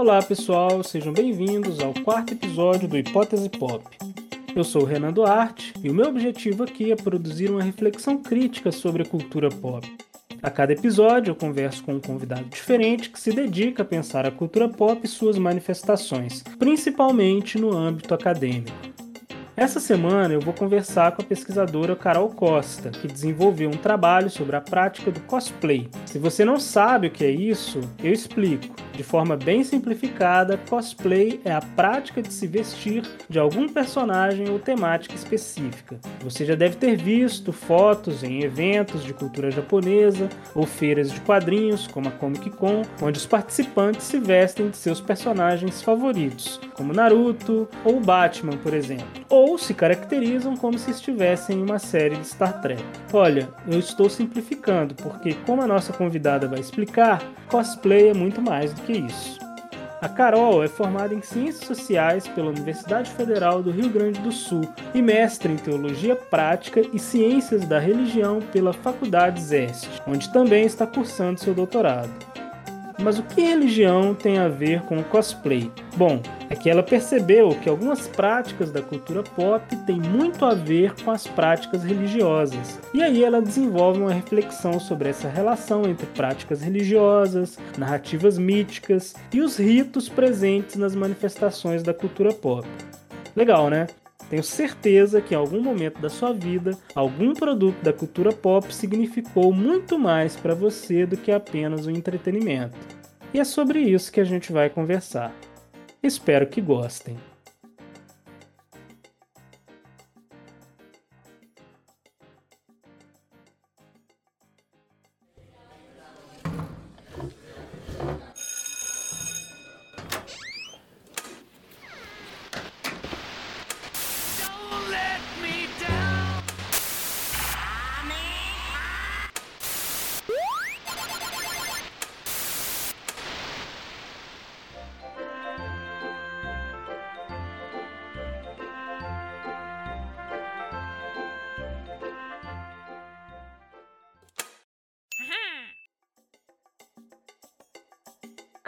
Olá pessoal, sejam bem-vindos ao quarto episódio do Hipótese Pop. Eu sou o Renan Duarte e o meu objetivo aqui é produzir uma reflexão crítica sobre a cultura pop. A cada episódio eu converso com um convidado diferente que se dedica a pensar a cultura pop e suas manifestações, principalmente no âmbito acadêmico. Essa semana eu vou conversar com a pesquisadora Carol Costa, que desenvolveu um trabalho sobre a prática do cosplay. Se você não sabe o que é isso, eu explico. De forma bem simplificada, cosplay é a prática de se vestir de algum personagem ou temática específica. Você já deve ter visto fotos em eventos de cultura japonesa ou feiras de quadrinhos, como a Comic Con, onde os participantes se vestem de seus personagens favoritos, como Naruto ou Batman, por exemplo. Ou se caracterizam como se estivessem em uma série de Star Trek. Olha, eu estou simplificando, porque, como a nossa convidada vai explicar, cosplay é muito mais do que isso. A Carol é formada em Ciências Sociais pela Universidade Federal do Rio Grande do Sul e mestre em Teologia Prática e Ciências da Religião pela Faculdade ZEST, onde também está cursando seu doutorado. Mas o que religião tem a ver com o cosplay? Bom, que ela percebeu que algumas práticas da cultura pop têm muito a ver com as práticas religiosas. E aí ela desenvolve uma reflexão sobre essa relação entre práticas religiosas, narrativas míticas e os ritos presentes nas manifestações da cultura pop. Legal, né? Tenho certeza que em algum momento da sua vida, algum produto da cultura pop significou muito mais para você do que apenas o entretenimento. E é sobre isso que a gente vai conversar. Espero que gostem.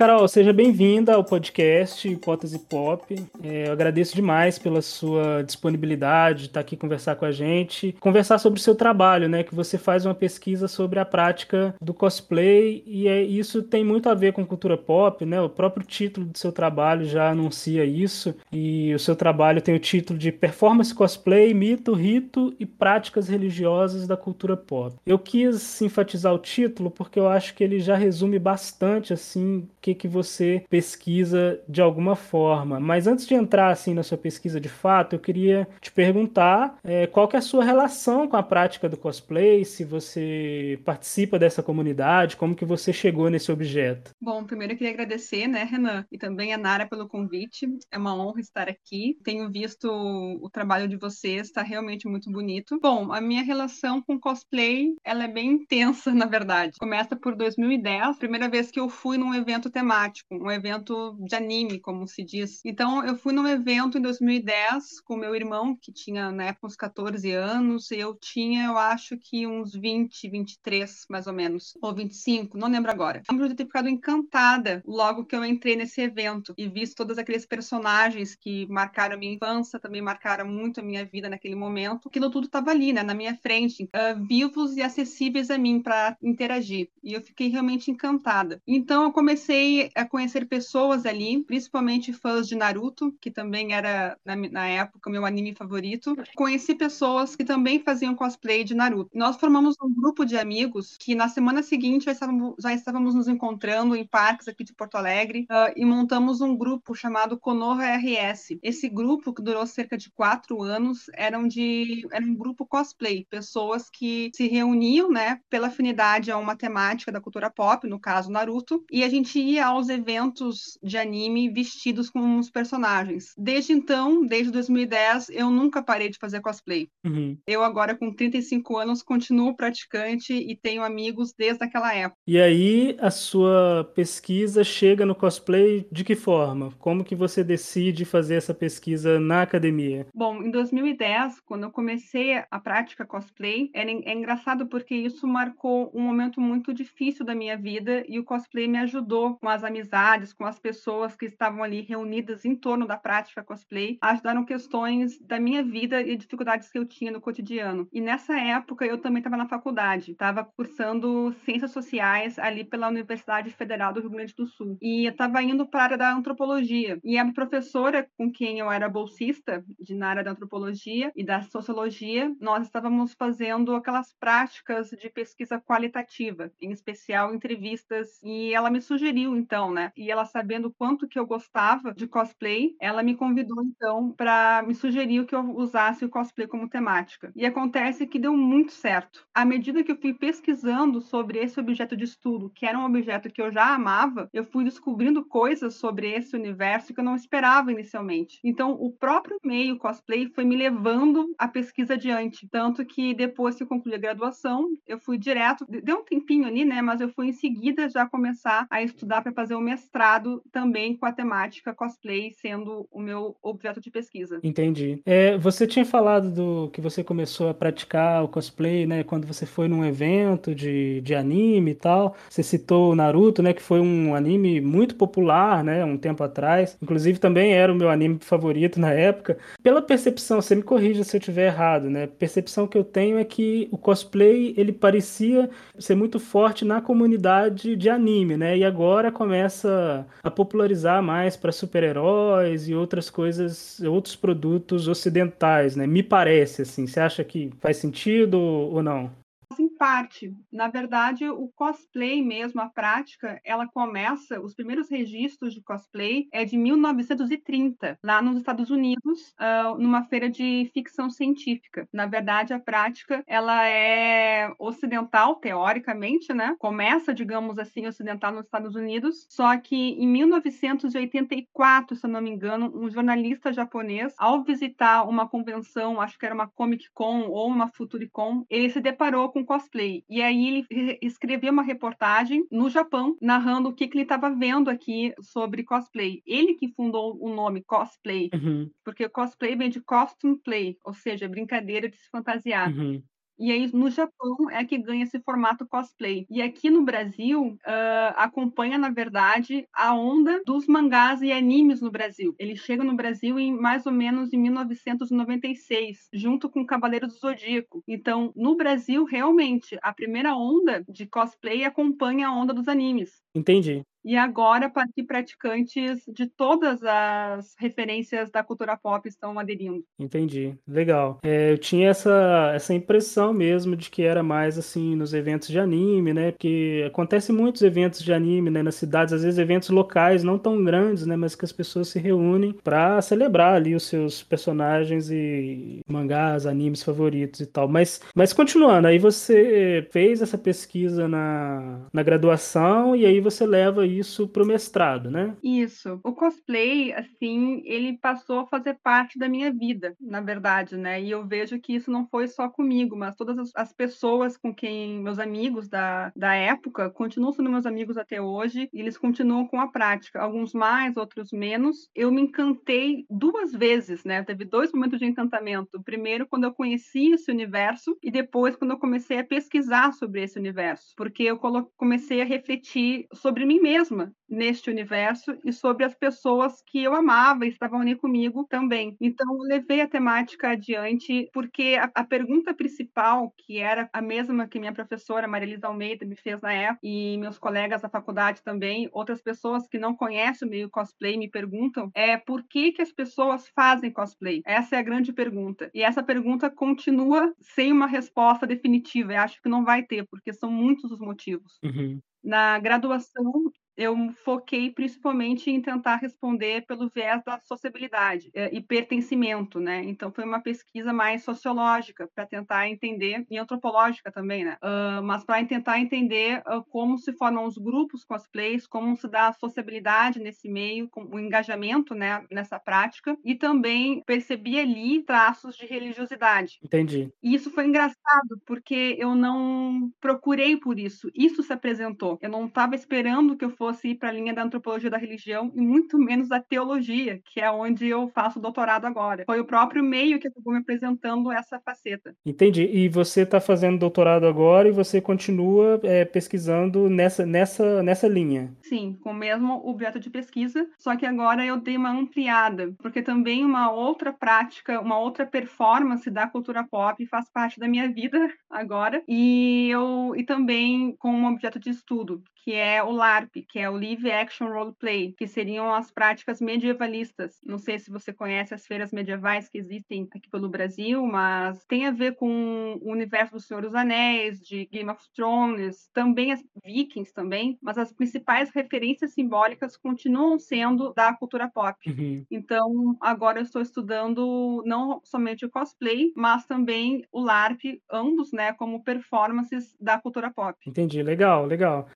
Carol, seja bem-vinda ao podcast Hipótese Pop. É, eu agradeço demais pela sua disponibilidade de estar aqui conversar com a gente, conversar sobre o seu trabalho, né? Que você faz uma pesquisa sobre a prática do cosplay e é, isso tem muito a ver com cultura pop, né? O próprio título do seu trabalho já anuncia isso e o seu trabalho tem o título de Performance Cosplay, Mito, Rito e Práticas Religiosas da Cultura Pop. Eu quis enfatizar o título porque eu acho que ele já resume bastante assim que que, que você pesquisa de alguma forma. Mas antes de entrar assim na sua pesquisa de fato, eu queria te perguntar é, qual que é a sua relação com a prática do cosplay, se você participa dessa comunidade, como que você chegou nesse objeto. Bom, primeiro eu queria agradecer, né, Renan, e também a Nara pelo convite. É uma honra estar aqui. Tenho visto o trabalho de vocês, está realmente muito bonito. Bom, a minha relação com cosplay, ela é bem intensa, na verdade. Começa por 2010, primeira vez que eu fui num evento temático um evento de anime, como se diz. Então, eu fui num evento em 2010 com meu irmão, que tinha na época uns 14 anos, e eu tinha, eu acho que uns 20, 23, mais ou menos, ou 25, não lembro agora. Eu lembro de ter ficado encantada logo que eu entrei nesse evento e visto todos aqueles personagens que marcaram a minha infância, também marcaram muito a minha vida naquele momento. Aquilo tudo estava ali, né, na minha frente, uh, vivos e acessíveis a mim para interagir. E eu fiquei realmente encantada. Então, eu comecei a conhecer pessoas ali, principalmente fãs de Naruto, que também era, na, na época, meu anime favorito. Conheci pessoas que também faziam cosplay de Naruto. Nós formamos um grupo de amigos que na semana seguinte já estávamos, já estávamos nos encontrando em parques aqui de Porto Alegre uh, e montamos um grupo chamado Konoha RS. Esse grupo, que durou cerca de quatro anos, de, era um grupo cosplay, pessoas que se reuniam né, pela afinidade a uma temática da cultura pop, no caso Naruto, e a gente ia aos eventos de anime vestidos como os personagens. Desde então, desde 2010, eu nunca parei de fazer cosplay. Uhum. Eu agora com 35 anos continuo praticante e tenho amigos desde aquela época. E aí a sua pesquisa chega no cosplay de que forma? Como que você decide fazer essa pesquisa na academia? Bom, em 2010, quando eu comecei a prática cosplay, é, é engraçado porque isso marcou um momento muito difícil da minha vida e o cosplay me ajudou com as amizades, com as pessoas que estavam ali reunidas em torno da prática cosplay, ajudaram questões da minha vida e dificuldades que eu tinha no cotidiano. E nessa época eu também estava na faculdade, estava cursando ciências sociais ali pela Universidade Federal do Rio Grande do Sul. E eu estava indo para a área da antropologia. E a professora com quem eu era bolsista de, na área da antropologia e da sociologia, nós estávamos fazendo aquelas práticas de pesquisa qualitativa, em especial entrevistas, e ela me sugeriu então, né? E ela sabendo quanto que eu gostava de cosplay, ela me convidou então para me sugerir que eu usasse o cosplay como temática. E acontece que deu muito certo. À medida que eu fui pesquisando sobre esse objeto de estudo, que era um objeto que eu já amava, eu fui descobrindo coisas sobre esse universo que eu não esperava inicialmente. Então, o próprio meio cosplay foi me levando a pesquisa adiante, tanto que depois que eu concluí a graduação, eu fui direto, deu um tempinho ali, né, mas eu fui em seguida já começar a estudar para fazer o mestrado também com a temática cosplay sendo o meu objeto de pesquisa. Entendi. É, você tinha falado do que você começou a praticar o cosplay, né, quando você foi num evento de, de anime e tal. Você citou o Naruto, né, que foi um anime muito popular, né, um tempo atrás. Inclusive também era o meu anime favorito na época. Pela percepção, você me corrija se eu estiver errado, né? Percepção que eu tenho é que o cosplay ele parecia ser muito forte na comunidade de anime, né? E agora começa a popularizar mais para super-heróis e outras coisas, outros produtos ocidentais, né? Me parece assim. Você acha que faz sentido ou não? Em parte. Na verdade, o cosplay mesmo, a prática, ela começa, os primeiros registros de cosplay é de 1930, lá nos Estados Unidos, uh, numa feira de ficção científica. Na verdade, a prática, ela é ocidental, teoricamente, né? Começa, digamos assim, ocidental nos Estados Unidos, só que em 1984, se eu não me engano, um jornalista japonês, ao visitar uma convenção, acho que era uma Comic Con ou uma Futuricon, ele se deparou com cosplay. E aí ele escreveu uma reportagem no Japão, narrando o que, que ele estava vendo aqui sobre cosplay. Ele que fundou o nome cosplay, uhum. porque cosplay vem de costume play, ou seja, brincadeira de se fantasiar. Uhum. E aí, no Japão, é que ganha esse formato cosplay. E aqui no Brasil, uh, acompanha, na verdade, a onda dos mangás e animes no Brasil. Ele chega no Brasil em mais ou menos em 1996, junto com Cavaleiros do Zodíaco. Então, no Brasil, realmente, a primeira onda de cosplay acompanha a onda dos animes. Entendi e agora para que praticantes de todas as referências da cultura pop estão aderindo. Entendi, legal. É, eu tinha essa, essa impressão mesmo de que era mais assim nos eventos de anime, né? Porque acontece muitos eventos de anime, né? Nas cidades, às vezes eventos locais, não tão grandes, né? Mas que as pessoas se reúnem para celebrar ali os seus personagens e mangás, animes favoritos e tal. Mas, mas continuando, aí você fez essa pesquisa na, na graduação e aí você leva isso para o mestrado, né? Isso. O cosplay, assim, ele passou a fazer parte da minha vida, na verdade, né? E eu vejo que isso não foi só comigo, mas todas as pessoas com quem, meus amigos da, da época, continuam sendo meus amigos até hoje, e eles continuam com a prática. Alguns mais, outros menos. Eu me encantei duas vezes, né? Teve dois momentos de encantamento. Primeiro, quando eu conheci esse universo, e depois, quando eu comecei a pesquisar sobre esse universo. Porque eu comecei a refletir sobre mim mesma mesma neste universo e sobre as pessoas que eu amava e estavam ali comigo também. Então, eu levei a temática adiante porque a, a pergunta principal, que era a mesma que minha professora Marilisa Almeida me fez na época e meus colegas da faculdade também, outras pessoas que não conhecem o meio cosplay me perguntam, é por que, que as pessoas fazem cosplay? Essa é a grande pergunta. E essa pergunta continua sem uma resposta definitiva. Eu acho que não vai ter, porque são muitos os motivos. Uhum. Na graduação, eu foquei principalmente em tentar responder pelo viés da sociabilidade eh, e pertencimento, né? Então foi uma pesquisa mais sociológica para tentar entender e antropológica também, né? Uh, mas para tentar entender uh, como se formam os grupos cosplays, como se dá a sociabilidade nesse meio, o engajamento, né? Nessa prática e também percebi ali traços de religiosidade. Entendi. E isso foi engraçado porque eu não procurei por isso. Isso se apresentou. Eu não estava esperando que eu fosse ir para a linha da antropologia da religião e muito menos da teologia, que é onde eu faço doutorado agora. Foi o próprio meio que acabou me apresentando essa faceta. Entendi. E você está fazendo doutorado agora e você continua é, pesquisando nessa, nessa, nessa linha? Sim, com o mesmo objeto de pesquisa, só que agora eu dei uma ampliada, porque também uma outra prática, uma outra performance da cultura pop faz parte da minha vida agora, e eu e também com um objeto de estudo, que é o LARP, que é o Live Action Role Play, que seriam as práticas medievalistas. Não sei se você conhece as feiras medievais que existem aqui pelo Brasil, mas tem a ver com o universo do Senhor dos Anéis, de Game of Thrones, também as Vikings também, mas as principais referências simbólicas continuam sendo da cultura pop. Uhum. Então, agora eu estou estudando não somente o cosplay, mas também o LARP, ambos, né, como performances da cultura pop. Entendi, legal, legal.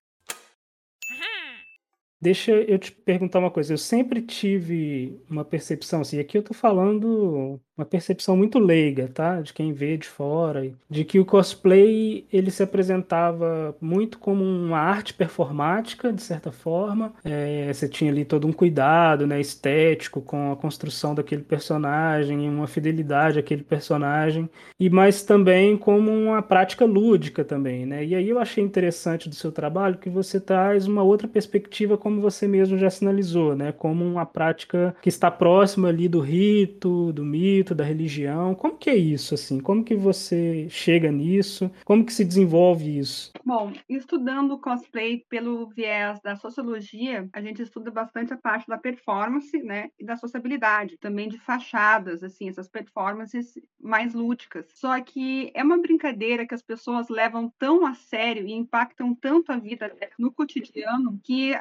Deixa eu te perguntar uma coisa. Eu sempre tive uma percepção, assim, aqui eu tô falando uma percepção muito leiga, tá? De quem vê de fora, de que o cosplay ele se apresentava muito como uma arte performática, de certa forma. É, você tinha ali todo um cuidado, né, estético com a construção daquele personagem, uma fidelidade àquele personagem, e mas também como uma prática lúdica também, né? E aí eu achei interessante do seu trabalho que você traz uma outra perspectiva, como você mesmo já sinalizou, né? Como uma prática que está próxima ali do rito, do mito da religião. Como que é isso, assim? Como que você chega nisso? Como que se desenvolve isso? Bom, estudando cosplay pelo viés da sociologia, a gente estuda bastante a parte da performance, né? E da sociabilidade, também de fachadas, assim, essas performances mais lúdicas. Só que é uma brincadeira que as pessoas levam tão a sério e impactam tanto a vida no cotidiano que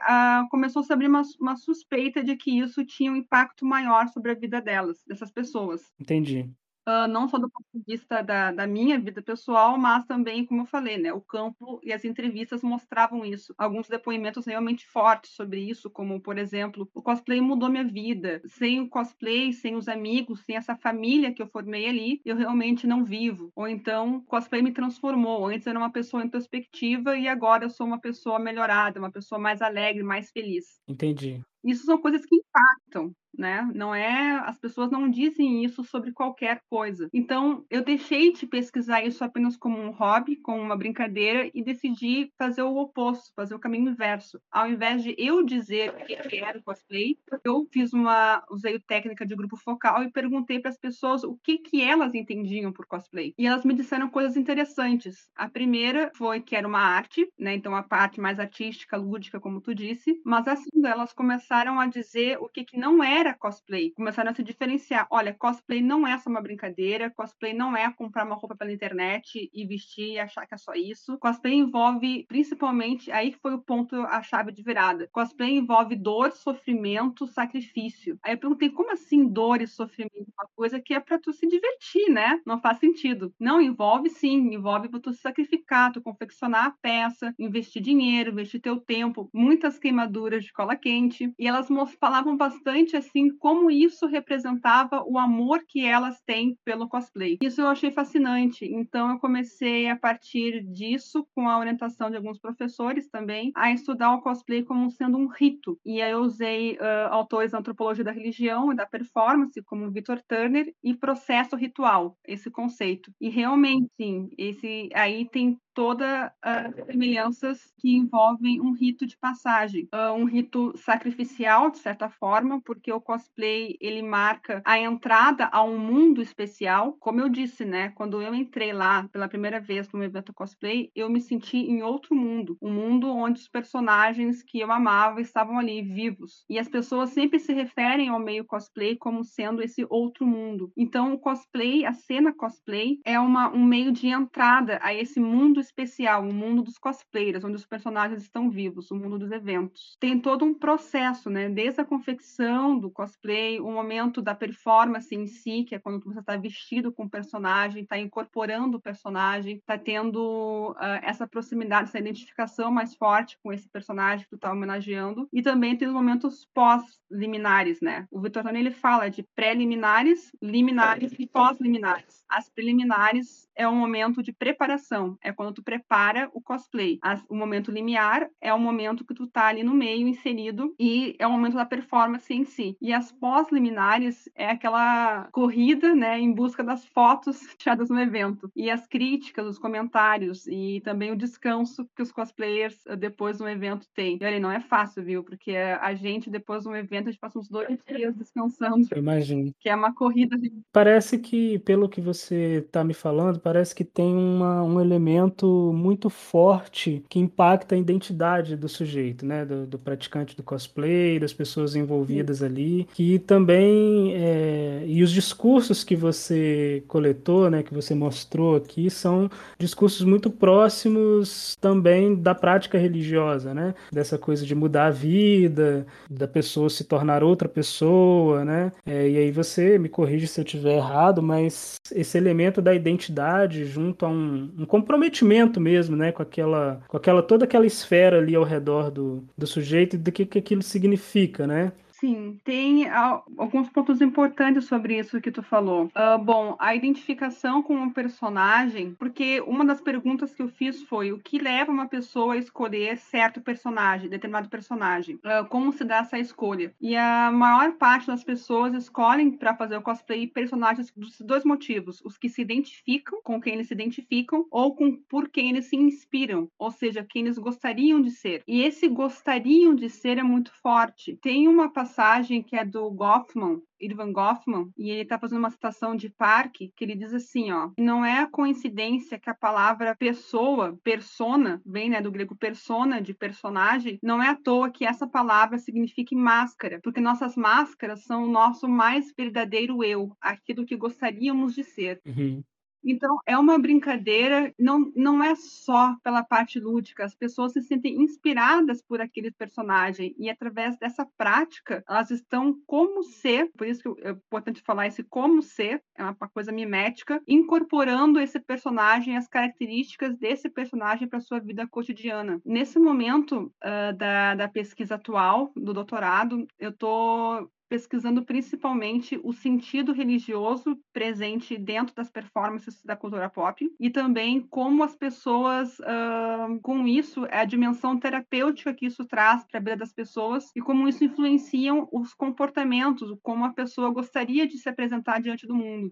começou a se abrir uma, uma suspeita de que isso tinha um impacto maior sobre a vida delas, dessas pessoas. Entendi. Uh, não só do ponto de vista da, da, minha vida pessoal, mas também, como eu falei, né, o campo e as entrevistas mostravam isso. Alguns depoimentos realmente fortes sobre isso, como, por exemplo, o cosplay mudou minha vida. Sem o cosplay, sem os amigos, sem essa família que eu formei ali, eu realmente não vivo. Ou então, o cosplay me transformou. Antes eu era uma pessoa introspectiva e agora eu sou uma pessoa melhorada, uma pessoa mais alegre, mais feliz. Entendi. Isso são coisas que impactam né? Não é, as pessoas não dizem isso sobre qualquer coisa. Então, eu deixei de pesquisar isso apenas como um hobby, como uma brincadeira e decidi fazer o oposto, fazer o caminho inverso. Ao invés de eu dizer que quero cosplay, eu fiz uma usei técnica de grupo focal e perguntei para as pessoas o que que elas entendiam por cosplay. E elas me disseram coisas interessantes. A primeira foi que era uma arte, né? Então a parte mais artística, lúdica, como tu disse, mas assim elas começaram a dizer o que que não era cosplay. Começaram a se diferenciar. Olha, cosplay não é só uma brincadeira, cosplay não é comprar uma roupa pela internet e vestir e achar que é só isso. Cosplay envolve, principalmente, aí que foi o ponto, a chave de virada. Cosplay envolve dor, sofrimento, sacrifício. Aí eu perguntei, como assim dor e sofrimento? Uma coisa que é pra tu se divertir, né? Não faz sentido. Não, envolve sim, envolve tu se sacrificar, tu confeccionar a peça, investir dinheiro, investir teu tempo, muitas queimaduras de cola quente. E elas falavam bastante assim como isso representava o amor que elas têm pelo cosplay. Isso eu achei fascinante. Então eu comecei a partir disso, com a orientação de alguns professores também, a estudar o cosplay como sendo um rito. E aí eu usei uh, autores da antropologia da religião e da performance, como Victor Turner, e processo ritual, esse conceito. E realmente, esse aí tem todas as semelhanças que envolvem um rito de passagem, uh, um rito sacrificial de certa forma, porque o cosplay ele marca a entrada a um mundo especial. Como eu disse, né, quando eu entrei lá pela primeira vez no evento cosplay, eu me senti em outro mundo, um mundo onde os personagens que eu amava estavam ali vivos. E as pessoas sempre se referem ao meio cosplay como sendo esse outro mundo. Então, o cosplay, a cena cosplay é uma, um meio de entrada a esse mundo especial, o mundo dos cosplayers, onde os personagens estão vivos, o mundo dos eventos. Tem todo um processo, né, desde a confecção do cosplay, o momento da performance em si, que é quando você está vestido com o personagem, está incorporando o personagem, está tendo uh, essa proximidade, essa identificação mais forte com esse personagem que tu está homenageando. E também tem os momentos pós-liminares, né? O Vitor Tony, ele fala de pré-liminares, liminares e pós-liminares. As preliminares é um momento de preparação, é quando tu prepara o cosplay. As, o momento limiar é o momento que tu tá ali no meio, inserido, e é o momento da performance em si. E as pós-liminares é aquela corrida, né, em busca das fotos tiradas no evento. E as críticas, os comentários e também o descanso que os cosplayers eh, depois do evento têm. E olha, não é fácil, viu? Porque a gente, depois de um evento, a gente passa uns dois dias descansando. Eu imagino. Que é uma corrida. Parece que, pelo que você está me falando, parece que tem uma, um elemento muito forte que impacta a identidade do sujeito, né? Do, do praticante do cosplay, das pessoas envolvidas Sim. ali, que também é, e os discursos que você coletou, né? Que você mostrou aqui são discursos muito próximos também da prática religiosa, né? Dessa coisa de mudar a vida, da pessoa se tornar outra pessoa, né? É, e aí você me corrige se eu estiver errado, mas esse elemento da identidade junto a um, um, comprometimento mesmo, né? Com aquela, com aquela toda aquela esfera ali ao redor do, do sujeito e do que, que aquilo significa, né? Sim, tem alguns pontos importantes sobre isso que tu falou. Uh, bom, a identificação com um personagem, porque uma das perguntas que eu fiz foi o que leva uma pessoa a escolher certo personagem, determinado personagem? Uh, como se dá essa escolha? E a maior parte das pessoas escolhem para fazer o cosplay personagens dos dois motivos: os que se identificam com quem eles se identificam ou com por quem eles se inspiram, ou seja, quem eles gostariam de ser. E esse gostariam de ser é muito forte. Tem uma passagem que é do Goffman, Irvan Goffman, e ele está fazendo uma citação de Parque, que ele diz assim, ó, não é a coincidência que a palavra pessoa, persona, vem né, do grego persona, de personagem, não é à toa que essa palavra signifique máscara, porque nossas máscaras são o nosso mais verdadeiro eu, aquilo que gostaríamos de ser. Uhum. Então, é uma brincadeira, não, não é só pela parte lúdica, as pessoas se sentem inspiradas por aquele personagem e através dessa prática, elas estão como ser, por isso que é importante falar esse como ser, é uma coisa mimética, incorporando esse personagem, as características desse personagem para sua vida cotidiana. Nesse momento uh, da, da pesquisa atual, do doutorado, eu estou pesquisando principalmente o sentido religioso presente dentro das performances da cultura pop e também como as pessoas, uh, com isso, é a dimensão terapêutica que isso traz para a vida das pessoas e como isso influencia os comportamentos, como a pessoa gostaria de se apresentar diante do mundo.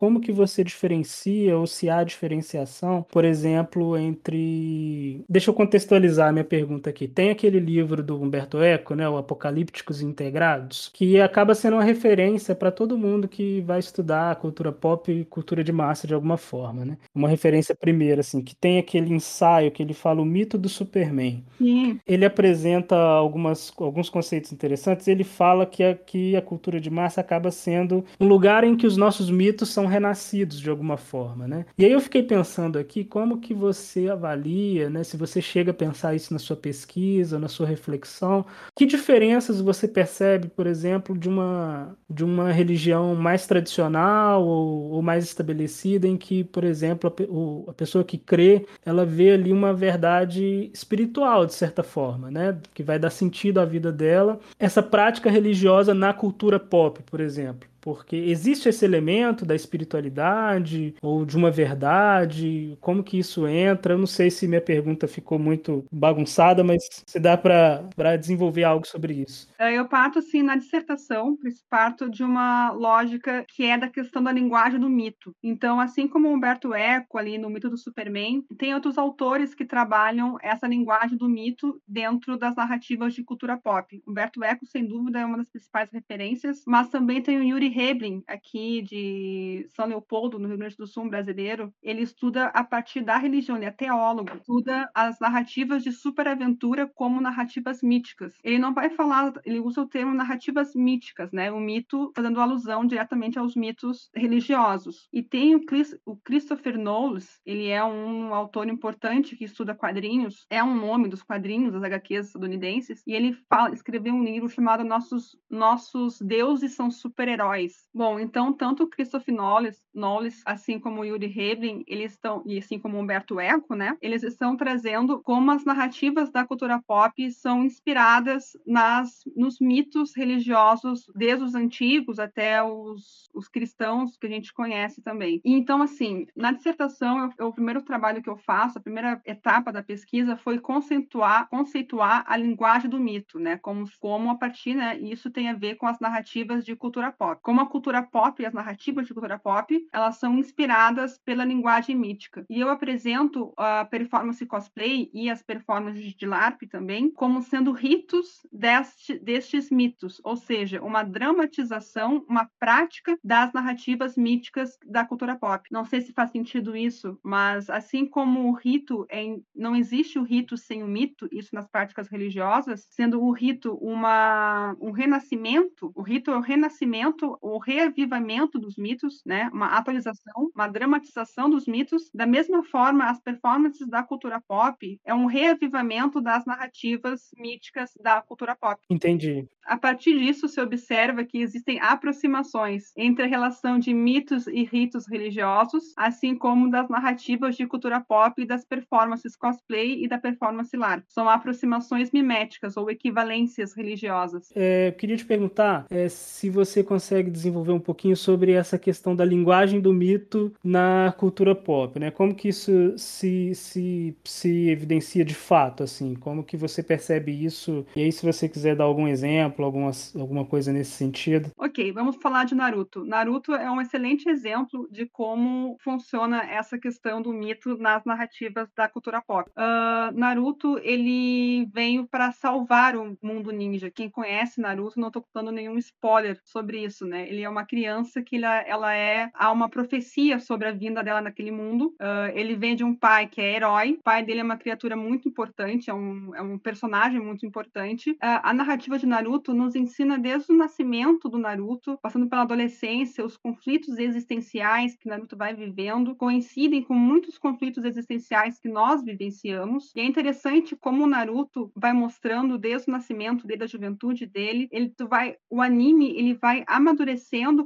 Como que você diferencia ou se há diferenciação, por exemplo, entre. Deixa eu contextualizar a minha pergunta aqui. Tem aquele livro do Humberto Eco, né, o Apocalípticos Integrados, que acaba sendo uma referência para todo mundo que vai estudar cultura pop e cultura de massa de alguma forma, né? Uma referência primeira, assim, que tem aquele ensaio que ele fala o mito do Superman. Sim. Ele apresenta algumas, alguns conceitos interessantes. Ele fala que a, que a cultura de massa acaba sendo um lugar em que os nossos mitos são renascidos de alguma forma, né? E aí eu fiquei pensando aqui como que você avalia, né? Se você chega a pensar isso na sua pesquisa, na sua reflexão, que diferenças você percebe, por exemplo, de uma de uma religião mais tradicional ou, ou mais estabelecida, em que, por exemplo, a, o, a pessoa que crê, ela vê ali uma verdade espiritual de certa forma, né? Que vai dar sentido à vida dela. Essa prática religiosa na cultura pop, por exemplo porque existe esse elemento da espiritualidade ou de uma verdade, como que isso entra? Eu não sei se minha pergunta ficou muito bagunçada, mas se dá para desenvolver algo sobre isso. É, eu parto, assim, na dissertação, parto de uma lógica que é da questão da linguagem do mito. Então, assim como Humberto Eco, ali no Mito do Superman, tem outros autores que trabalham essa linguagem do mito dentro das narrativas de cultura pop. Humberto Eco, sem dúvida, é uma das principais referências, mas também tem o Yuri Heblin, aqui de São Leopoldo, no Rio Grande do Sul, brasileiro, ele estuda a partir da religião, ele é teólogo, estuda as narrativas de superaventura como narrativas míticas. Ele não vai falar, ele usa o termo narrativas míticas, né? O mito fazendo alusão diretamente aos mitos religiosos. E tem o, Chris, o Christopher Knowles, ele é um autor importante que estuda quadrinhos, é um nome dos quadrinhos, das HQs estadunidenses, e ele fala, escreveu um livro chamado Nossos, Nossos Deuses São Super-Heróis país. Bom, então tanto Christoph Knowles assim como Yuri Hebling, eles estão e assim como Humberto Eco, né? Eles estão trazendo como as narrativas da cultura pop são inspiradas nas nos mitos religiosos desde os antigos até os, os cristãos que a gente conhece também. E, então assim, na dissertação, eu, o primeiro trabalho que eu faço, a primeira etapa da pesquisa foi conceituar conceituar a linguagem do mito, né? Como como a partir, né, isso tem a ver com as narrativas de cultura pop. Como a cultura pop e as narrativas de cultura pop, elas são inspiradas pela linguagem mítica. E eu apresento a performance cosplay e as performances de LARP também como sendo ritos deste, destes mitos, ou seja, uma dramatização, uma prática das narrativas míticas da cultura pop. Não sei se faz sentido isso, mas assim como o rito, em, não existe o rito sem o mito, isso nas práticas religiosas, sendo o rito uma, um renascimento, o rito é o renascimento, o reavivamento dos mitos, né? uma atualização, uma dramatização dos mitos. Da mesma forma, as performances da cultura pop é um reavivamento das narrativas míticas da cultura pop. Entendi. A partir disso, se observa que existem aproximações entre a relação de mitos e ritos religiosos, assim como das narrativas de cultura pop e das performances cosplay e da performance LARP. São aproximações miméticas ou equivalências religiosas. É, queria te perguntar é, se você consegue desenvolver um pouquinho sobre essa questão da linguagem do mito na cultura pop, né? Como que isso se, se, se evidencia de fato, assim? Como que você percebe isso? E aí, se você quiser dar algum exemplo, alguma, alguma coisa nesse sentido. Ok, vamos falar de Naruto. Naruto é um excelente exemplo de como funciona essa questão do mito nas narrativas da cultura pop. Uh, Naruto, ele veio para salvar o mundo ninja. Quem conhece Naruto, não estou contando nenhum spoiler sobre isso, né? Ele é uma criança que ela, ela é há uma profecia sobre a vinda dela naquele mundo. Uh, ele vem de um pai que é herói. O pai dele é uma criatura muito importante, é um, é um personagem muito importante. Uh, a narrativa de Naruto nos ensina desde o nascimento do Naruto, passando pela adolescência, os conflitos existenciais que Naruto vai vivendo coincidem com muitos conflitos existenciais que nós vivenciamos. E é interessante como o Naruto vai mostrando desde o nascimento dele, da juventude dele, ele vai, o anime ele vai amadurecendo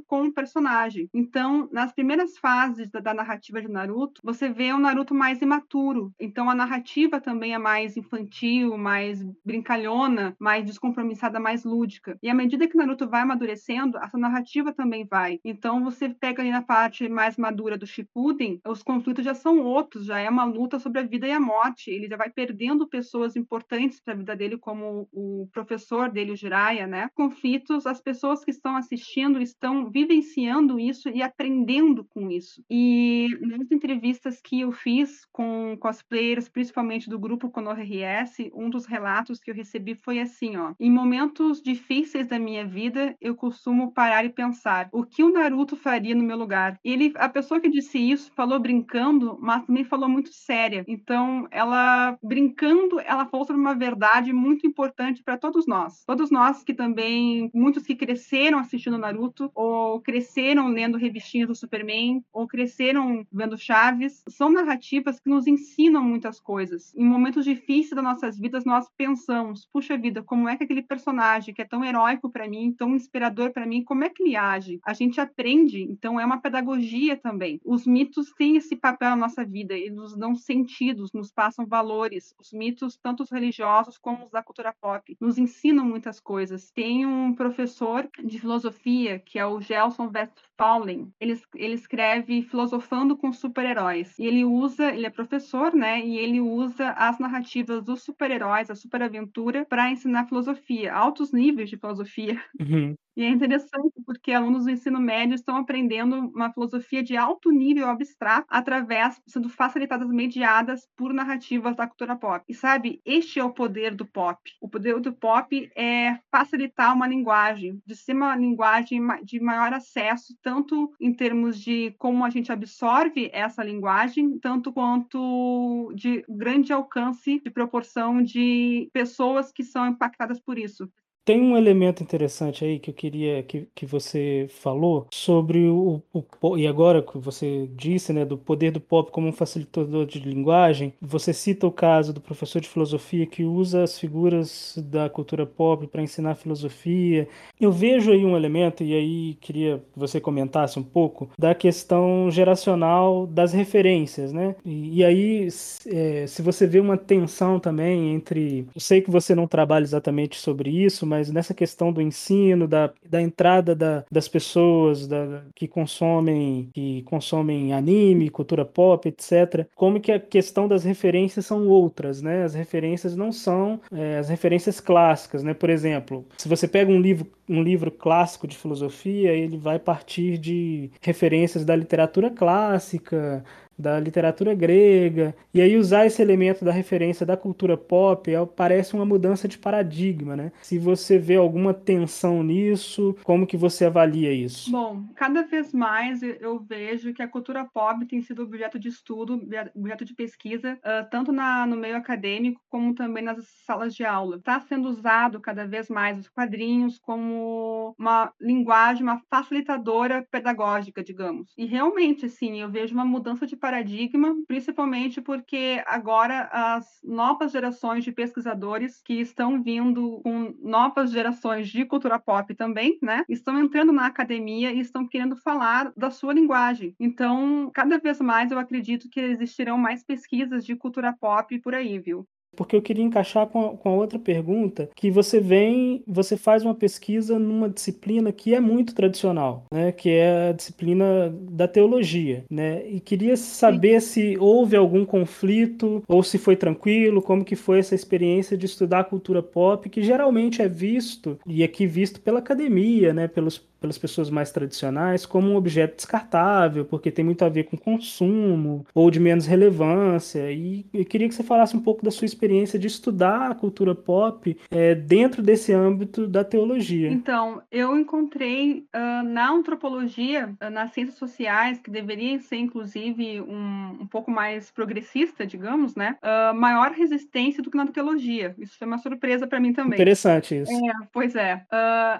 com o personagem. Então, nas primeiras fases da, da narrativa de Naruto, você vê um Naruto mais imaturo. Então, a narrativa também é mais infantil, mais brincalhona, mais descompromissada, mais lúdica. E à medida que Naruto vai amadurecendo, essa narrativa também vai. Então, você pega ali na parte mais madura do Shippuden, os conflitos já são outros, já é uma luta sobre a vida e a morte. Ele já vai perdendo pessoas importantes para a vida dele, como o professor dele, o Jiraiya, né? Conflitos, as pessoas que estão assistindo estão vivenciando isso e aprendendo com isso. E nas entrevistas que eu fiz com cosplayers, principalmente do grupo Konoha RS, um dos relatos que eu recebi foi assim, ó: em momentos difíceis da minha vida, eu costumo parar e pensar o que o Naruto faria no meu lugar. Ele, a pessoa que disse isso falou brincando, mas também falou muito séria. Então, ela brincando, ela falou sobre uma verdade muito importante para todos nós. Todos nós que também, muitos que cresceram assistindo Naruto ou cresceram lendo revistinhas do Superman ou cresceram vendo Chaves, são narrativas que nos ensinam muitas coisas. Em momentos difíceis das nossas vidas, nós pensamos: puxa vida, como é que aquele personagem que é tão heróico para mim, tão inspirador para mim, como é que ele age? A gente aprende, então é uma pedagogia também. Os mitos têm esse papel na nossa vida, eles nos dão sentidos, nos passam valores. Os mitos, tanto os religiosos como os da cultura pop, nos ensinam muitas coisas. Tem um professor de filosofia, que é o Gelson Westphalen, ele, ele escreve Filosofando com Super-Heróis. E ele usa, ele é professor, né? E ele usa as narrativas dos super-heróis, a superaventura, para ensinar filosofia, altos níveis de filosofia. Uhum. E é interessante porque alunos do ensino médio estão aprendendo uma filosofia de alto nível abstrato através, sendo facilitadas, mediadas por narrativas da cultura pop. E sabe, este é o poder do pop. O poder do pop é facilitar uma linguagem, de ser uma linguagem de maior acesso, tanto em termos de como a gente absorve essa linguagem, tanto quanto de grande alcance de proporção de pessoas que são impactadas por isso. Tem um elemento interessante aí que eu queria que, que você falou sobre o, o, e agora que você disse, né, do poder do pop como um facilitador de linguagem. Você cita o caso do professor de filosofia que usa as figuras da cultura pop para ensinar filosofia. Eu vejo aí um elemento e aí queria que você comentasse um pouco da questão geracional das referências, né? E, e aí é, se você vê uma tensão também entre, eu sei que você não trabalha exatamente sobre isso, mas mas nessa questão do ensino, da, da entrada da, das pessoas da, que consomem que consomem anime, cultura pop, etc. Como que a questão das referências são outras, né? As referências não são é, as referências clássicas, né? Por exemplo, se você pega um livro um livro clássico de filosofia, ele vai partir de referências da literatura clássica, da literatura grega, e aí usar esse elemento da referência da cultura pop é, parece uma mudança de paradigma, né? Se você vê alguma tensão nisso, como que você avalia isso? Bom, cada vez mais eu vejo que a cultura pop tem sido objeto de estudo, objeto de pesquisa, uh, tanto na, no meio acadêmico como também nas salas de aula. Está sendo usado cada vez mais os quadrinhos como uma linguagem, uma facilitadora pedagógica, digamos. E realmente, sim, eu vejo uma mudança de paradigma, principalmente porque agora as novas gerações de pesquisadores que estão vindo com novas gerações de cultura pop também, né, estão entrando na academia e estão querendo falar da sua linguagem. Então, cada vez mais eu acredito que existirão mais pesquisas de cultura pop por aí, viu? Porque eu queria encaixar com a, com a outra pergunta, que você vem, você faz uma pesquisa numa disciplina que é muito tradicional, né, que é a disciplina da teologia, né, e queria saber Sim. se houve algum conflito ou se foi tranquilo, como que foi essa experiência de estudar cultura pop, que geralmente é visto, e aqui visto pela academia, né, pelos pelas pessoas mais tradicionais como um objeto descartável, porque tem muito a ver com consumo ou de menos relevância. E eu queria que você falasse um pouco da sua experiência de estudar a cultura pop é, dentro desse âmbito da teologia. Então, eu encontrei uh, na antropologia, uh, nas ciências sociais, que deveriam ser inclusive um, um pouco mais progressista, digamos, né, uh, maior resistência do que na teologia. Isso foi uma surpresa para mim também. Interessante isso. É, pois é.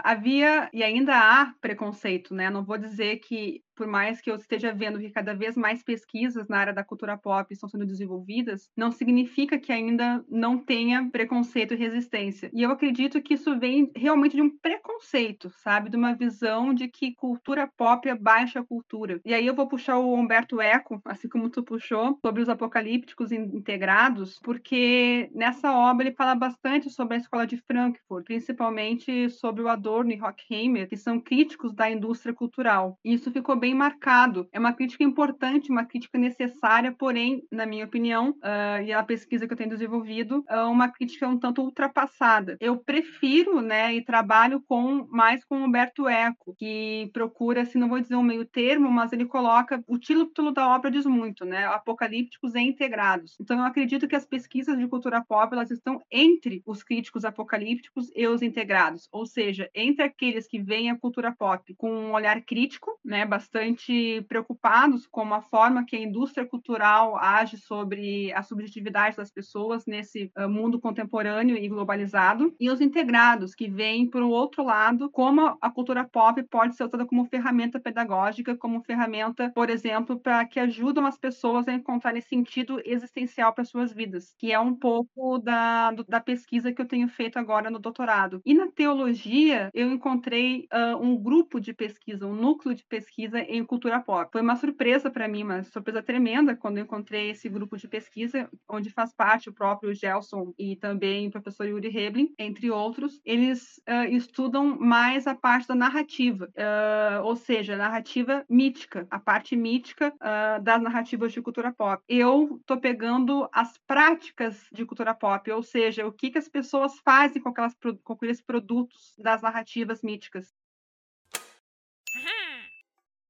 havia e ainda há preconceito, né? Não vou dizer que por mais que eu esteja vendo que cada vez mais pesquisas na área da cultura pop estão sendo desenvolvidas, não significa que ainda não tenha preconceito e resistência. E eu acredito que isso vem realmente de um preconceito, sabe? De uma visão de que cultura pop é baixa cultura. E aí eu vou puxar o Humberto Eco, assim como tu puxou, sobre os apocalípticos integrados, porque nessa obra ele fala bastante sobre a escola de Frankfurt, principalmente sobre o Adorno e Horkheimer, que são críticos da indústria cultural. E isso ficou bem marcado. É uma crítica importante, uma crítica necessária, porém, na minha opinião, uh, e a pesquisa que eu tenho desenvolvido, uh, uma crítica um tanto ultrapassada. Eu prefiro, né, e trabalho com mais com Humberto Eco, que procura, assim, não vou dizer um meio termo, mas ele coloca o título da obra diz muito, né, apocalípticos e integrados. Então, eu acredito que as pesquisas de cultura pop elas estão entre os críticos apocalípticos e os integrados, ou seja, entre aqueles que veem a cultura pop com um olhar crítico, né, bastante bastante preocupados com a forma que a indústria cultural age sobre a subjetividade das pessoas nesse uh, mundo contemporâneo e globalizado, e os integrados, que vêm, por outro lado, como a cultura pop pode ser usada como ferramenta pedagógica, como ferramenta, por exemplo, para que ajudam as pessoas a encontrarem sentido existencial para suas vidas, que é um pouco da, da pesquisa que eu tenho feito agora no doutorado. E na teologia, eu encontrei uh, um grupo de pesquisa, um núcleo de pesquisa em cultura pop. Foi uma surpresa para mim, uma surpresa tremenda quando encontrei esse grupo de pesquisa, onde faz parte o próprio Gelson e também o professor Yuri Heblin, entre outros. Eles uh, estudam mais a parte da narrativa, uh, ou seja, narrativa mítica, a parte mítica uh, das narrativas de cultura pop. Eu tô pegando as práticas de cultura pop, ou seja, o que, que as pessoas fazem com, aquelas, com aqueles produtos das narrativas míticas.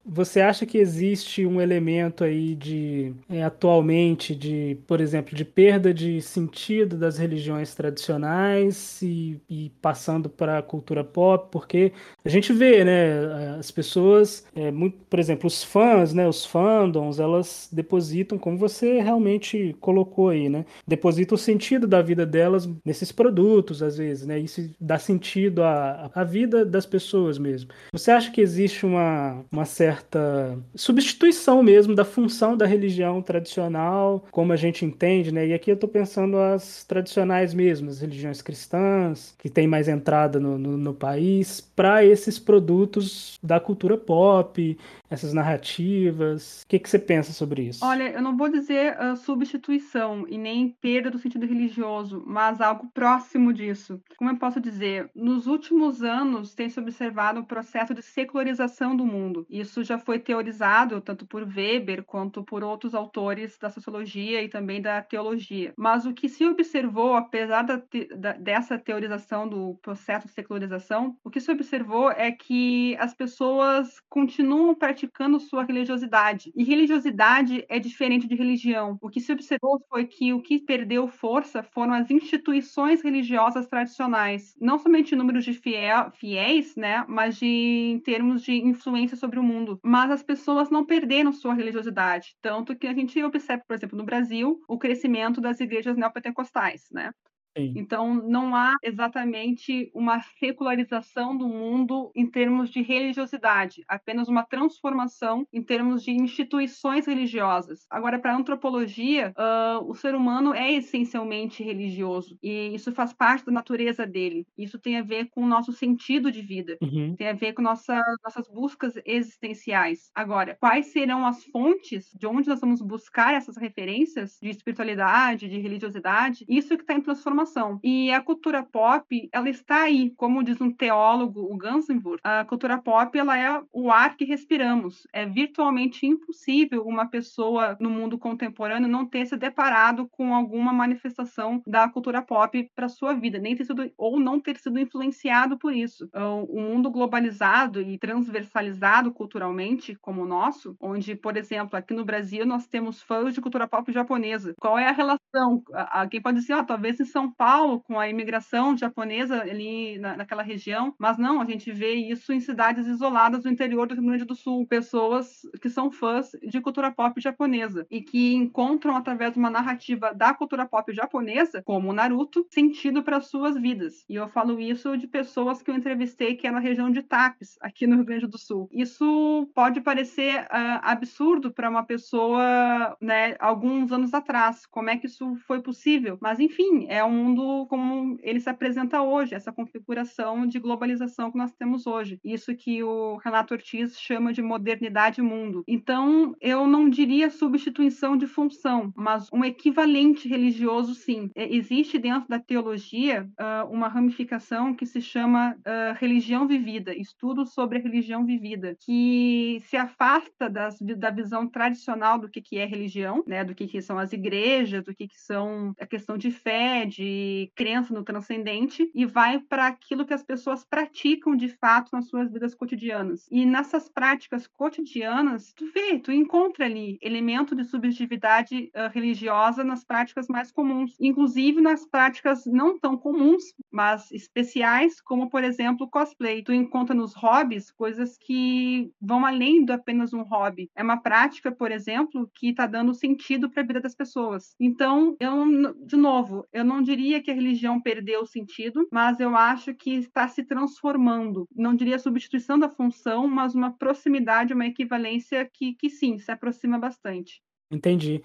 Você acha que existe um elemento aí de é, atualmente de, por exemplo, de perda de sentido das religiões tradicionais e, e passando para a cultura pop? Porque a gente vê, né, as pessoas, é, muito, por exemplo, os fãs, né, os fandoms, elas depositam, como você realmente colocou aí, né, depositam o sentido da vida delas nesses produtos, às vezes, né? Isso dá sentido à, à vida das pessoas mesmo. Você acha que existe uma, uma certa certa substituição mesmo da função da religião tradicional, como a gente entende, né? E aqui eu estou pensando as tradicionais mesmo, as religiões cristãs, que tem mais entrada no, no, no país, para esses produtos da cultura pop, essas narrativas. O que, que você pensa sobre isso? Olha, eu não vou dizer uh, substituição e nem perda do sentido religioso, mas algo próximo disso. Como eu posso dizer? Nos últimos anos tem se observado um processo de secularização do mundo. Isso já foi teorizado tanto por Weber quanto por outros autores da sociologia e também da teologia. Mas o que se observou, apesar da da, dessa teorização do processo de secularização, o que se observou é que as pessoas continuam praticando sua religiosidade. E religiosidade é diferente de religião. O que se observou foi que o que perdeu força foram as instituições religiosas tradicionais, não somente em números de fiel, fiéis, né, mas de, em termos de influência sobre o mundo mas as pessoas não perderam sua religiosidade, tanto que a gente observa, por exemplo, no Brasil, o crescimento das igrejas neopentecostais, né? Sim. Então, não há exatamente uma secularização do mundo em termos de religiosidade, apenas uma transformação em termos de instituições religiosas. Agora, para a antropologia, uh, o ser humano é essencialmente religioso e isso faz parte da natureza dele. Isso tem a ver com o nosso sentido de vida, uhum. tem a ver com nossa, nossas buscas existenciais. Agora, quais serão as fontes de onde nós vamos buscar essas referências de espiritualidade, de religiosidade? Isso que está em transformação informação. E a cultura pop, ela está aí, como diz um teólogo, o Gansenburg, a cultura pop ela é o ar que respiramos. É virtualmente impossível uma pessoa no mundo contemporâneo não ter se deparado com alguma manifestação da cultura pop para sua vida, nem ter sido ou não ter sido influenciado por isso. O mundo globalizado e transversalizado culturalmente como o nosso, onde, por exemplo, aqui no Brasil nós temos fãs de cultura pop japonesa. Qual é a relação? Alguém pode dizer, ah, talvez em São Paulo, com a imigração japonesa ali na, naquela região, mas não, a gente vê isso em cidades isoladas do interior do Rio Grande do Sul, pessoas que são fãs de cultura pop japonesa e que encontram através de uma narrativa da cultura pop japonesa, como Naruto, sentido para suas vidas. E eu falo isso de pessoas que eu entrevistei que é na região de Tapes, aqui no Rio Grande do Sul. Isso pode parecer uh, absurdo para uma pessoa, né, alguns anos atrás. Como é que isso foi possível? Mas enfim, é um mundo como ele se apresenta hoje, essa configuração de globalização que nós temos hoje. Isso que o Renato Ortiz chama de modernidade mundo. Então, eu não diria substituição de função, mas um equivalente religioso, sim. É, existe dentro da teologia uh, uma ramificação que se chama uh, religião vivida, estudo sobre a religião vivida, que se afasta das, da visão tradicional do que, que é religião, né, do que, que são as igrejas, do que, que são a questão de fé, de crença no transcendente e vai para aquilo que as pessoas praticam de fato nas suas vidas cotidianas. E nessas práticas cotidianas, tu vê, tu encontra ali elemento de subjetividade uh, religiosa nas práticas mais comuns, inclusive nas práticas não tão comuns, mas especiais, como por exemplo cosplay. Tu encontra nos hobbies coisas que vão além do apenas um hobby. É uma prática, por exemplo, que está dando sentido para a vida das pessoas. Então, eu de novo, eu não diria diria que a religião perdeu o sentido, mas eu acho que está se transformando. Não diria substituição da função, mas uma proximidade, uma equivalência que, que sim, se aproxima bastante. Entendi.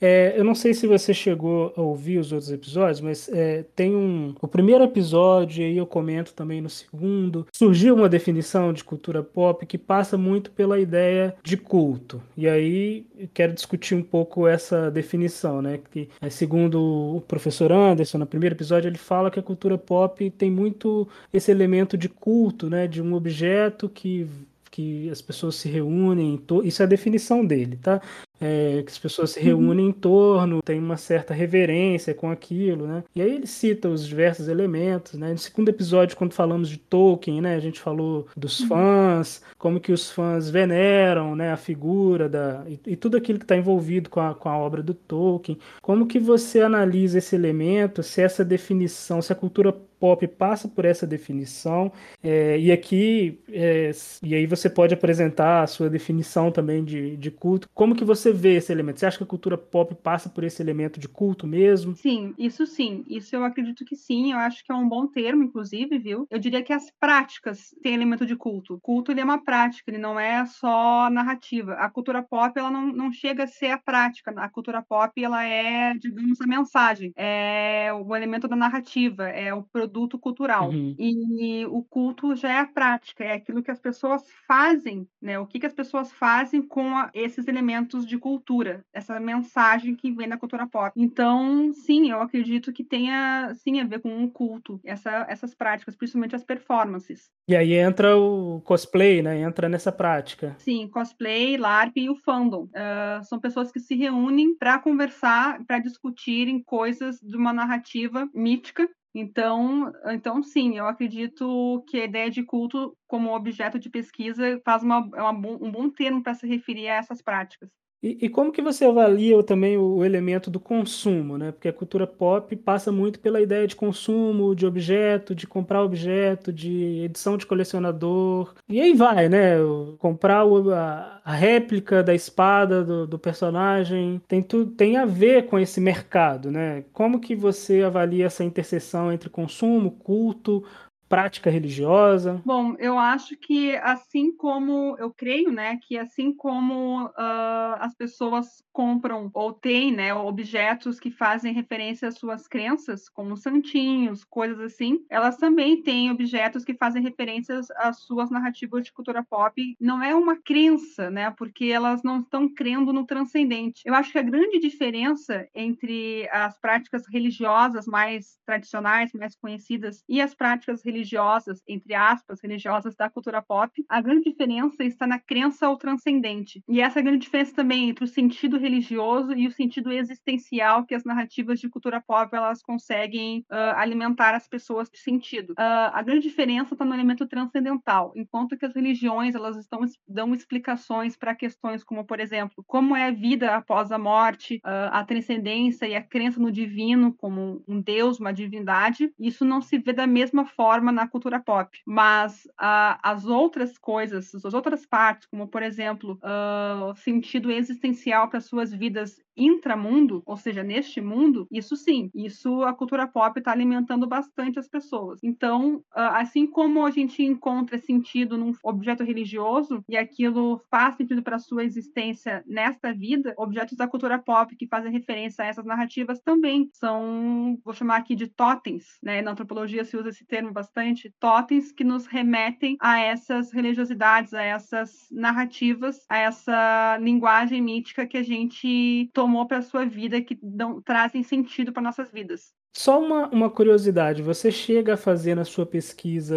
É, eu não sei se você chegou a ouvir os outros episódios, mas é, tem um. O primeiro episódio, e aí eu comento também no segundo, surgiu uma definição de cultura pop que passa muito pela ideia de culto. E aí quero discutir um pouco essa definição, né? Que, é, segundo o professor Anderson, no primeiro episódio, ele fala que a cultura pop tem muito esse elemento de culto, né? De um objeto que que as pessoas se reúnem, isso é a definição dele, tá? É, que as pessoas se reúnem em torno, tem uma certa reverência com aquilo, né? E aí ele cita os diversos elementos, né? No segundo episódio, quando falamos de Tolkien, né? A gente falou dos uhum. fãs, como que os fãs veneram, né? A figura da... E, e tudo aquilo que está envolvido com a, com a obra do Tolkien. Como que você analisa esse elemento, se essa definição, se a cultura pop passa por essa definição é, e aqui é, e aí você pode apresentar a sua definição também de, de culto. Como que você vê esse elemento? Você acha que a cultura pop passa por esse elemento de culto mesmo? Sim isso sim. Isso eu acredito que sim. Eu acho que é um bom termo inclusive viu? Eu diria que as práticas têm elemento de culto. Culto ele é uma prática ele não é só narrativa. A cultura pop ela não, não chega a ser a prática. A cultura pop ela é digamos a mensagem. É o elemento da narrativa é o produto cultural. Uhum. E o culto já é a prática, é aquilo que as pessoas fazem, né? O que, que as pessoas fazem com a, esses elementos de cultura, essa mensagem que vem da cultura pop. Então, sim, eu acredito que tenha sim a ver com o culto, essa, essas práticas, principalmente as performances. E aí entra o cosplay, né? Entra nessa prática. Sim, cosplay, LARP e o fandom. Uh, são pessoas que se reúnem para conversar, para discutirem coisas de uma narrativa mítica então, então, sim, eu acredito que a ideia de culto como objeto de pesquisa faz uma, é uma, um bom termo para se referir a essas práticas. E, e, como que você avalia também o, elemento do consumo, né? Porque a cultura pop passa muito pela ideia de consumo, de objeto, de comprar objeto, de edição de colecionador. E aí vai, né? Comprar o, a, a, réplica da espada do, do, personagem tem, tudo, tem a ver com esse mercado, né? Como que você avalia essa interseção entre consumo, culto, prática religiosa? Bom, eu acho que assim como eu creio, né, que assim como uh, as pessoas compram ou têm, né, objetos que fazem referência às suas crenças, como santinhos, coisas assim, elas também têm objetos que fazem referências às suas narrativas de cultura pop. Não é uma crença, né, porque elas não estão crendo no transcendente. Eu acho que a grande diferença entre as práticas religiosas mais tradicionais, mais conhecidas, e as práticas religiosas religiosas, entre aspas, religiosas da cultura pop, a grande diferença está na crença ao transcendente. E essa é a grande diferença também entre o sentido religioso e o sentido existencial que as narrativas de cultura pop elas conseguem uh, alimentar as pessoas de sentido. Uh, a grande diferença está no elemento transcendental, enquanto que as religiões elas estão dão explicações para questões como, por exemplo, como é a vida após a morte, uh, a transcendência e a crença no divino como um Deus, uma divindade. Isso não se vê da mesma forma forma na cultura pop. Mas uh, as outras coisas, as outras partes, como por exemplo, uh, sentido existencial para suas vidas intramundo, ou seja, neste mundo, isso sim, isso a cultura pop está alimentando bastante as pessoas. Então, ah, assim como a gente encontra sentido num objeto religioso e aquilo faz sentido para sua existência nesta vida, objetos da cultura pop que fazem referência a essas narrativas também são, vou chamar aqui de totens, né? Na antropologia se usa esse termo bastante, totens que nos remetem a essas religiosidades, a essas narrativas, a essa linguagem mítica que a gente toma tomou para a sua vida que dão, trazem sentido para nossas vidas. Só uma, uma curiosidade, você chega a fazer na sua pesquisa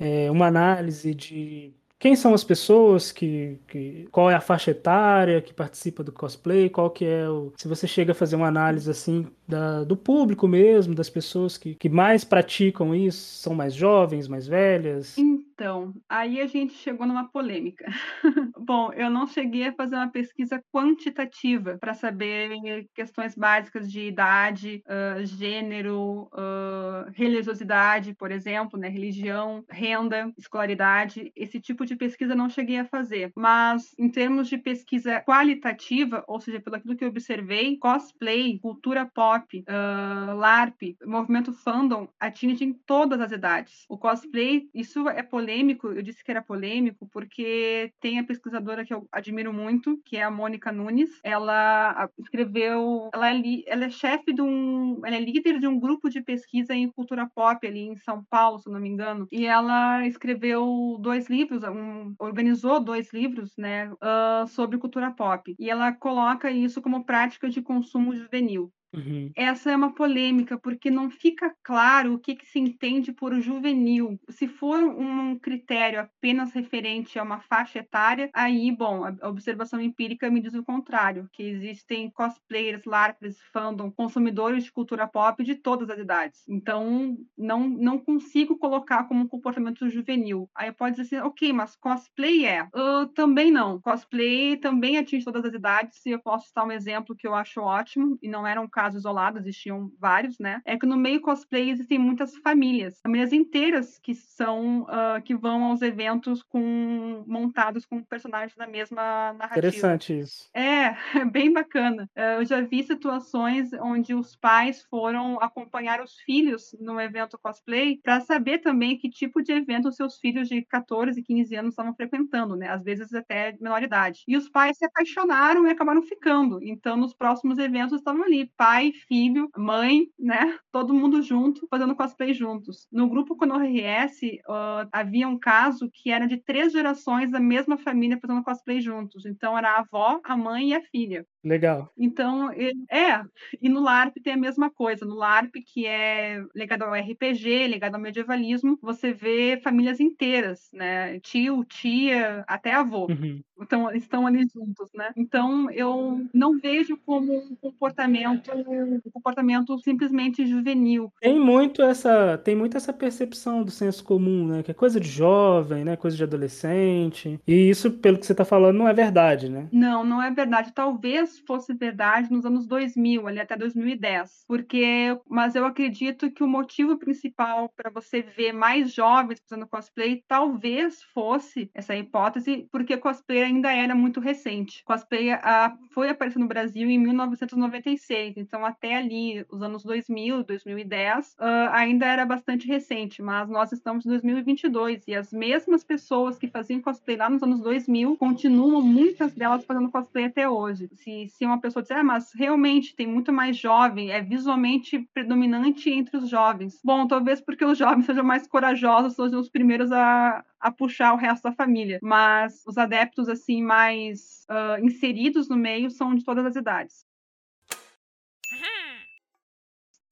é, uma análise de quem são as pessoas que, que, qual é a faixa etária que participa do cosplay, qual que é o se você chega a fazer uma análise assim da, do público mesmo, das pessoas que, que mais praticam isso, são mais jovens, mais velhas? Então, aí a gente chegou numa polêmica. Bom, eu não cheguei a fazer uma pesquisa quantitativa para saber questões básicas de idade, uh, gênero, uh, religiosidade, por exemplo, né, religião, renda, escolaridade. Esse tipo de pesquisa não cheguei a fazer. Mas, em termos de pesquisa qualitativa, ou seja, pelo aquilo que eu observei, cosplay, cultura pop, uh, LARP, movimento fandom atingem todas as idades. O cosplay, isso é polêmico polêmico, eu disse que era polêmico porque tem a pesquisadora que eu admiro muito, que é a Mônica Nunes. Ela escreveu, ela é, ela é chefe de um, ela é líder de um grupo de pesquisa em cultura pop ali em São Paulo, se não me engano. E ela escreveu dois livros, um, organizou dois livros, né, uh, sobre cultura pop. E ela coloca isso como prática de consumo juvenil. Uhum. Essa é uma polêmica, porque não fica claro o que, que se entende por juvenil. Se for um critério apenas referente a uma faixa etária, aí, bom, a observação empírica me diz o contrário, que existem cosplayers, larpers, fandom, consumidores de cultura pop de todas as idades. Então, não, não consigo colocar como um comportamento juvenil. Aí pode dizer assim, ok, mas cosplay é? Uh, também não. Cosplay também atinge todas as idades, e eu posso citar um exemplo que eu acho ótimo, e não era um caso isolado, existiam vários, né? É que no meio cosplay existem muitas famílias, famílias inteiras que são, uh, que vão aos eventos com montados com personagens da mesma narrativa. Interessante isso. É, é bem bacana. Uh, eu já vi situações onde os pais foram acompanhar os filhos no evento cosplay para saber também que tipo de evento os seus filhos de 14, 15 anos estavam frequentando, né? Às vezes até de menor idade. E os pais se apaixonaram e acabaram ficando. Então, nos próximos eventos estavam ali, pai, filho, mãe, né? Todo mundo junto, fazendo cosplay juntos. No grupo Konoha RS, uh, havia um caso que era de três gerações da mesma família fazendo cosplay juntos. Então, era a avó, a mãe e a filha. Legal. Então, é. E no LARP tem a mesma coisa. No LARP, que é ligado ao RPG, ligado ao medievalismo, você vê famílias inteiras, né? Tio, tia, até avô. Uhum. Então, estão ali juntos, né? Então, eu não vejo como um comportamento, um comportamento simplesmente juvenil. Tem muito essa, tem muito essa percepção do senso comum, né? Que é coisa de jovem, né? Coisa de adolescente. E isso, pelo que você está falando, não é verdade, né? Não, não é verdade. Talvez fosse verdade nos anos 2000, ali até 2010, porque, mas eu acredito que o motivo principal para você ver mais jovens fazendo cosplay talvez fosse essa hipótese, porque cosplay ainda era muito recente. Cosplay a, foi aparecer no Brasil em 1996, então até ali, os anos 2000, 2010, uh, ainda era bastante recente, mas nós estamos em 2022 e as mesmas pessoas que faziam cosplay lá nos anos 2000 continuam, muitas delas, fazendo cosplay até hoje. Se se, uma pessoa disser, ah, mas realmente tem muito mais jovem, é visualmente predominante entre os jovens. Bom, talvez porque os jovens sejam mais corajosos, sejam os primeiros a, a puxar o resto da família. Mas os adeptos, assim, mais uh, inseridos no meio são de todas as idades.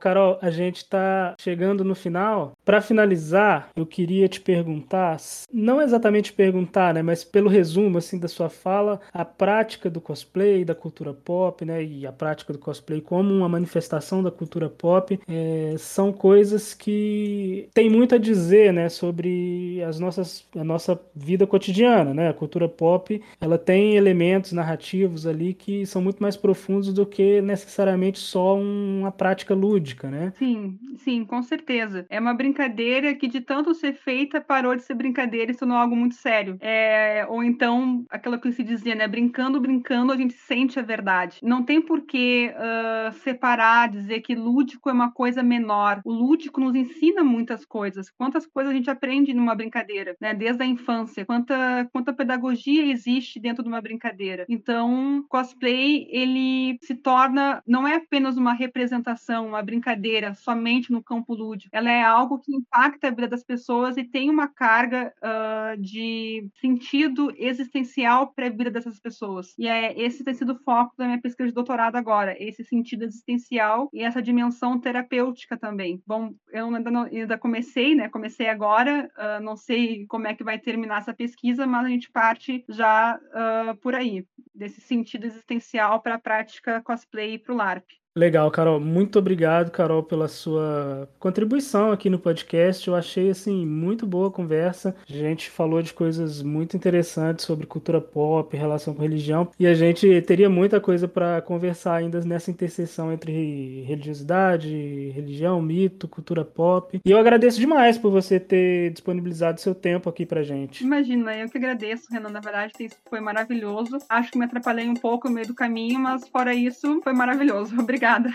Carol, a gente está chegando no final. Para finalizar, eu queria te perguntar, não exatamente perguntar, né, mas pelo resumo assim da sua fala, a prática do cosplay, da cultura pop, né, e a prática do cosplay como uma manifestação da cultura pop, é, são coisas que tem muito a dizer, né, sobre as nossas, a nossa vida cotidiana, né? A cultura pop, ela tem elementos narrativos ali que são muito mais profundos do que necessariamente só uma prática lúdica lúdica, né? Sim, sim, com certeza. É uma brincadeira que de tanto ser feita parou de ser brincadeira e se tornou algo muito sério. É, ou então, aquela que se dizia, né? Brincando, brincando, a gente sente a verdade. Não tem por que uh, separar, dizer que lúdico é uma coisa menor. O lúdico nos ensina muitas coisas. Quantas coisas a gente aprende numa brincadeira, né? Desde a infância. Quanta, quanta pedagogia existe dentro de uma brincadeira. Então, cosplay, ele se torna, não é apenas uma representação, uma brincadeira brincadeira somente no campo lúdico. Ela é algo que impacta a vida das pessoas e tem uma carga uh, de sentido existencial para a vida dessas pessoas. E é esse tem sido o foco da minha pesquisa de doutorado agora, esse sentido existencial e essa dimensão terapêutica também. Bom, eu ainda, não, ainda comecei, né? Comecei agora, uh, não sei como é que vai terminar essa pesquisa, mas a gente parte já uh, por aí, desse sentido existencial para a prática cosplay e para o LARP. Legal, Carol. Muito obrigado, Carol, pela sua contribuição aqui no podcast. Eu achei assim muito boa a conversa. A gente falou de coisas muito interessantes sobre cultura pop, relação com religião, e a gente teria muita coisa para conversar ainda nessa interseção entre religiosidade, religião, mito, cultura pop. E eu agradeço demais por você ter disponibilizado seu tempo aqui pra gente. Imagina, eu que agradeço, Renan. Na verdade, isso foi maravilhoso. Acho que me atrapalhei um pouco no meio do caminho, mas fora isso, foi maravilhoso. Obrigada Obrigada.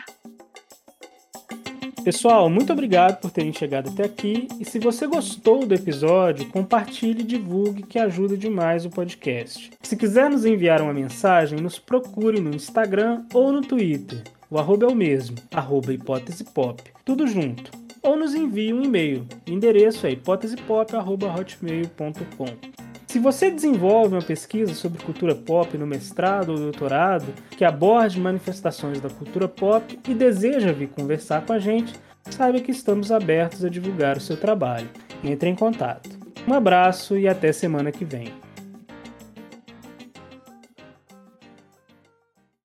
Pessoal, muito obrigado por terem chegado até aqui. E se você gostou do episódio, compartilhe e divulgue, que ajuda demais o podcast. Se quiser nos enviar uma mensagem, nos procure no Instagram ou no Twitter. O arroba é o mesmo, arroba hipótese pop. Tudo junto. Ou nos envie um e-mail. O endereço é hipótesepop.hotmail.com. Se você desenvolve uma pesquisa sobre cultura pop no mestrado ou doutorado que aborde manifestações da cultura pop e deseja vir conversar com a gente, saiba que estamos abertos a divulgar o seu trabalho. Entre em contato. Um abraço e até semana que vem.